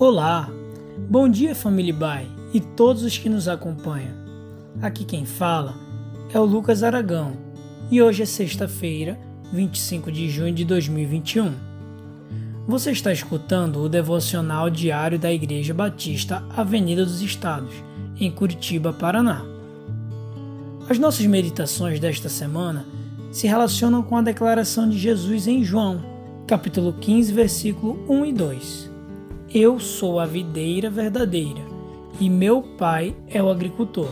Olá, bom dia família Bai e todos os que nos acompanham. Aqui quem fala é o Lucas Aragão e hoje é sexta-feira, 25 de junho de 2021. Você está escutando o devocional diário da Igreja Batista Avenida dos Estados, em Curitiba, Paraná. As nossas meditações desta semana se relacionam com a declaração de Jesus em João, capítulo 15, versículo 1 e 2. Eu sou a videira verdadeira, e meu pai é o agricultor.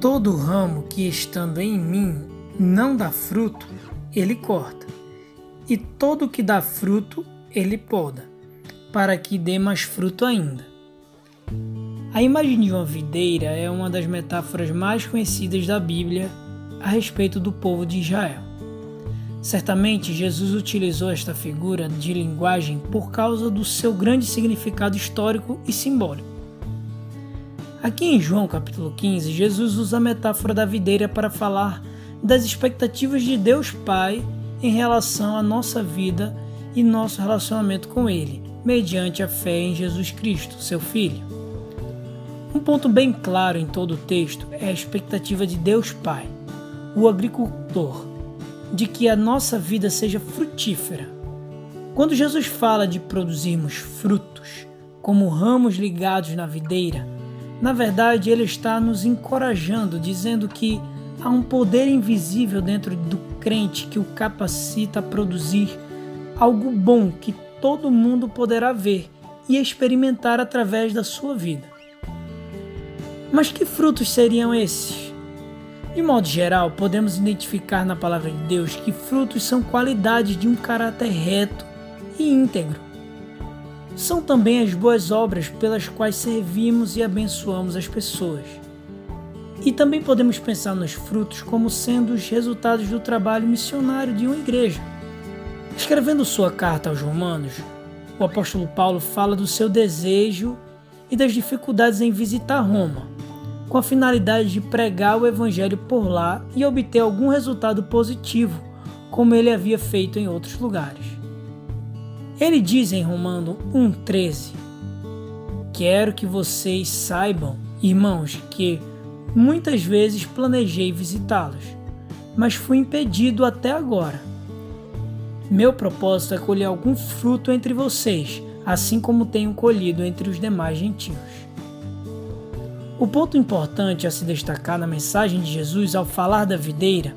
Todo ramo que estando em mim não dá fruto, ele corta, e todo que dá fruto, ele poda, para que dê mais fruto ainda. A imagem de uma videira é uma das metáforas mais conhecidas da Bíblia a respeito do povo de Israel. Certamente Jesus utilizou esta figura de linguagem por causa do seu grande significado histórico e simbólico. Aqui em João capítulo 15, Jesus usa a metáfora da videira para falar das expectativas de Deus Pai em relação à nossa vida e nosso relacionamento com Ele, mediante a fé em Jesus Cristo, seu Filho. Um ponto bem claro em todo o texto é a expectativa de Deus Pai, o agricultor, de que a nossa vida seja frutífera. Quando Jesus fala de produzirmos frutos, como ramos ligados na videira, na verdade ele está nos encorajando, dizendo que há um poder invisível dentro do crente que o capacita a produzir algo bom que todo mundo poderá ver e experimentar através da sua vida. Mas que frutos seriam esses? De modo geral, podemos identificar na palavra de Deus que frutos são qualidades de um caráter reto e íntegro. São também as boas obras pelas quais servimos e abençoamos as pessoas. E também podemos pensar nos frutos como sendo os resultados do trabalho missionário de uma igreja. Escrevendo sua carta aos Romanos, o apóstolo Paulo fala do seu desejo e das dificuldades em visitar Roma com a finalidade de pregar o Evangelho por lá e obter algum resultado positivo, como ele havia feito em outros lugares. Ele diz em Romano 1,13: Quero que vocês saibam, irmãos, que muitas vezes planejei visitá-los, mas fui impedido até agora. Meu propósito é colher algum fruto entre vocês, assim como tenho colhido entre os demais gentios. O ponto importante a se destacar na mensagem de Jesus ao falar da videira,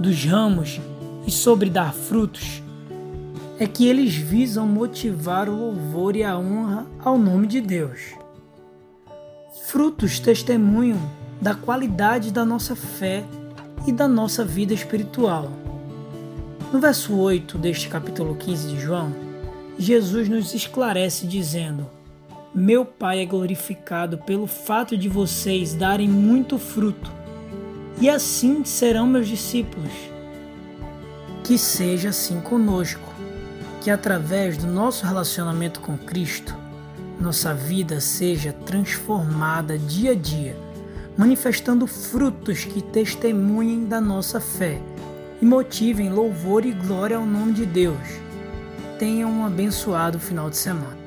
dos ramos e sobre dar frutos é que eles visam motivar o louvor e a honra ao nome de Deus. Frutos testemunham da qualidade da nossa fé e da nossa vida espiritual. No verso 8 deste capítulo 15 de João, Jesus nos esclarece dizendo: meu Pai é glorificado pelo fato de vocês darem muito fruto, e assim serão meus discípulos. Que seja assim conosco, que através do nosso relacionamento com Cristo, nossa vida seja transformada dia a dia, manifestando frutos que testemunhem da nossa fé e motivem louvor e glória ao nome de Deus. Tenham um abençoado final de semana.